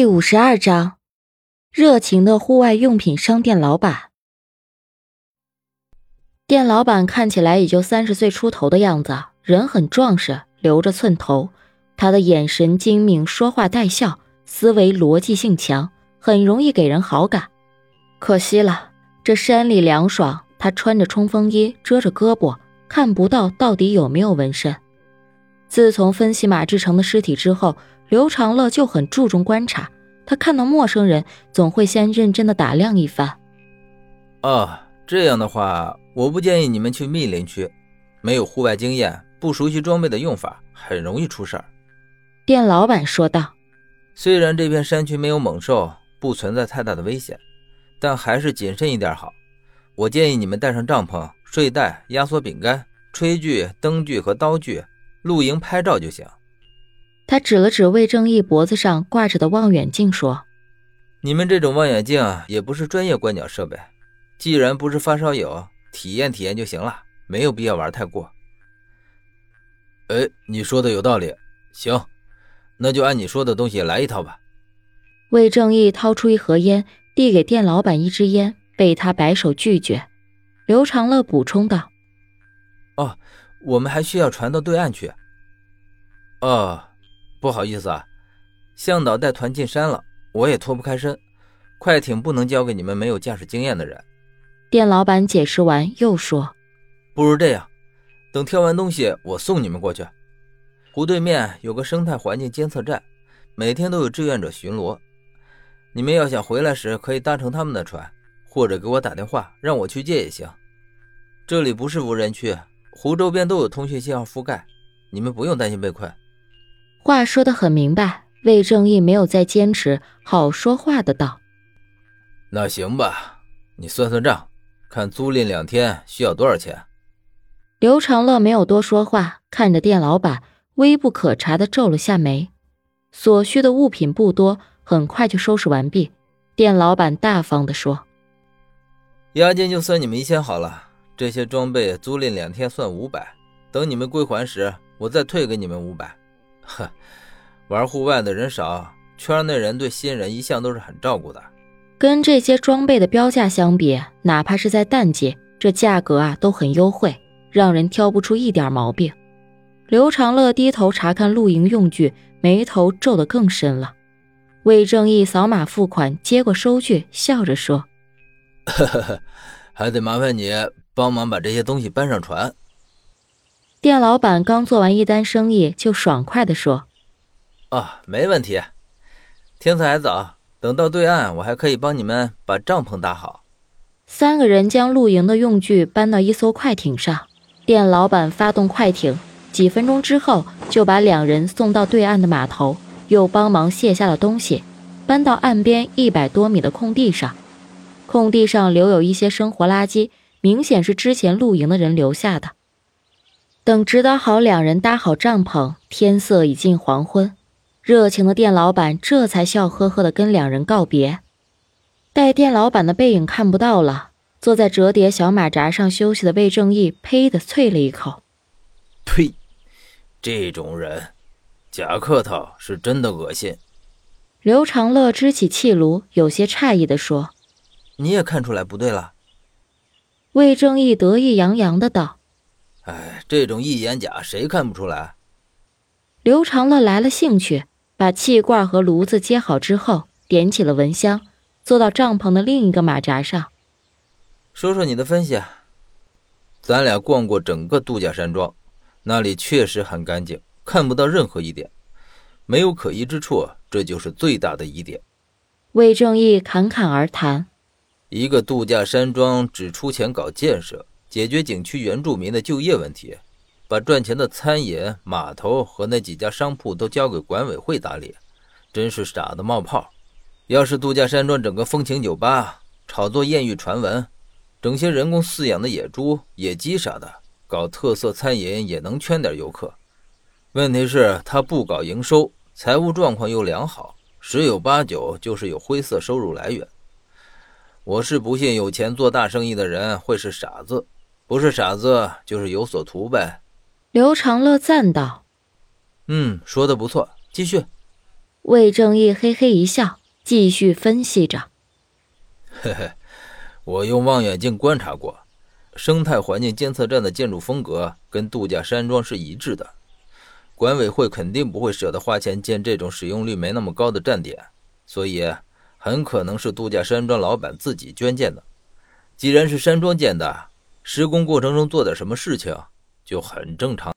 第五十二章，热情的户外用品商店老板。店老板看起来也就三十岁出头的样子，人很壮实，留着寸头。他的眼神精明，说话带笑，思维逻辑性强，很容易给人好感。可惜了，这山里凉爽，他穿着冲锋衣，遮着胳膊，看不到到底有没有纹身。自从分析马志成的尸体之后。刘长乐就很注重观察，他看到陌生人总会先认真的打量一番。哦，这样的话，我不建议你们去密林区，没有户外经验，不熟悉装备的用法，很容易出事儿。店老板说道：“虽然这片山区没有猛兽，不存在太大的危险，但还是谨慎一点好。我建议你们带上帐篷、睡袋、压缩饼干、炊具、灯具和刀具，露营拍照就行。”他指了指魏正义脖子上挂着的望远镜，说：“你们这种望远镜也不是专业观鸟设备，既然不是发烧友，体验体验就行了，没有必要玩太过。”哎，你说的有道理，行，那就按你说的东西来一套吧。魏正义掏出一盒烟，递给店老板一支烟，被他摆手拒绝。刘长乐补充道：“哦，我们还需要传到对岸去。”哦。不好意思啊，向导带团进山了，我也脱不开身，快艇不能交给你们没有驾驶经验的人。店老板解释完，又说：“不如这样，等挑完东西，我送你们过去。湖对面有个生态环境监测站，每天都有志愿者巡逻。你们要想回来时，可以搭乘他们的船，或者给我打电话，让我去借也行。这里不是无人区，湖周边都有通讯信号覆盖，你们不用担心被困。”话说的很明白，魏正义没有再坚持，好说话的道：“那行吧，你算算账，看租赁两天需要多少钱。”刘长乐没有多说话，看着店老板，微不可察的皱了下眉。所需的物品不多，很快就收拾完毕。店老板大方的说：“押金就算你们一千好了，这些装备租赁两天算五百，等你们归还时，我再退给你们五百。”呵，玩户外的人少，圈内人对新人一向都是很照顾的。跟这些装备的标价相比，哪怕是在淡季，这价格啊都很优惠，让人挑不出一点毛病。刘长乐低头查看露营用具，眉头皱得更深了。魏正义扫码付款，接过收据，笑着说：“呵呵呵，还得麻烦你帮忙把这些东西搬上船。”店老板刚做完一单生意，就爽快地说：“啊，没问题。天色还早，等到对岸，我还可以帮你们把帐篷搭好。”三个人将露营的用具搬到一艘快艇上，店老板发动快艇，几分钟之后就把两人送到对岸的码头，又帮忙卸下了东西，搬到岸边一百多米的空地上。空地上留有一些生活垃圾，明显是之前露营的人留下的。等指导好两人搭好帐篷，天色已近黄昏，热情的店老板这才笑呵呵的跟两人告别。待店老板的背影看不到了，坐在折叠小马扎上休息的魏正义呸的啐了一口：“呸！这种人，假客套是真的恶心。”刘长乐支起气炉，有些诧异地说：“你也看出来不对了？”魏正义得意洋洋的道。哎，这种一眼假，谁看不出来？刘长乐来了兴趣，把气罐和炉子接好之后，点起了蚊香，坐到帐篷的另一个马扎上。说说你的分析。咱俩逛过整个度假山庄，那里确实很干净，看不到任何疑点，没有可疑之处，这就是最大的疑点。魏正义侃侃而谈：一个度假山庄只出钱搞建设。解决景区原住民的就业问题，把赚钱的餐饮、码头和那几家商铺都交给管委会打理，真是傻的冒泡。要是度假山庄整个风情酒吧，炒作艳遇传闻，整些人工饲养的野猪、野鸡啥的，搞特色餐饮也能圈点游客。问题是，他不搞营收，财务状况又良好，十有八九就是有灰色收入来源。我是不信有钱做大生意的人会是傻子。不是傻子，就是有所图呗。刘长乐赞道：“嗯，说的不错，继续。”魏正义嘿嘿一笑，继续分析着：“嘿嘿，我用望远镜观察过，生态环境监测站的建筑风格跟度假山庄是一致的。管委会肯定不会舍得花钱建这种使用率没那么高的站点，所以很可能是度假山庄老板自己捐建的。既然是山庄建的，施工过程中做点什么事情就很正常。”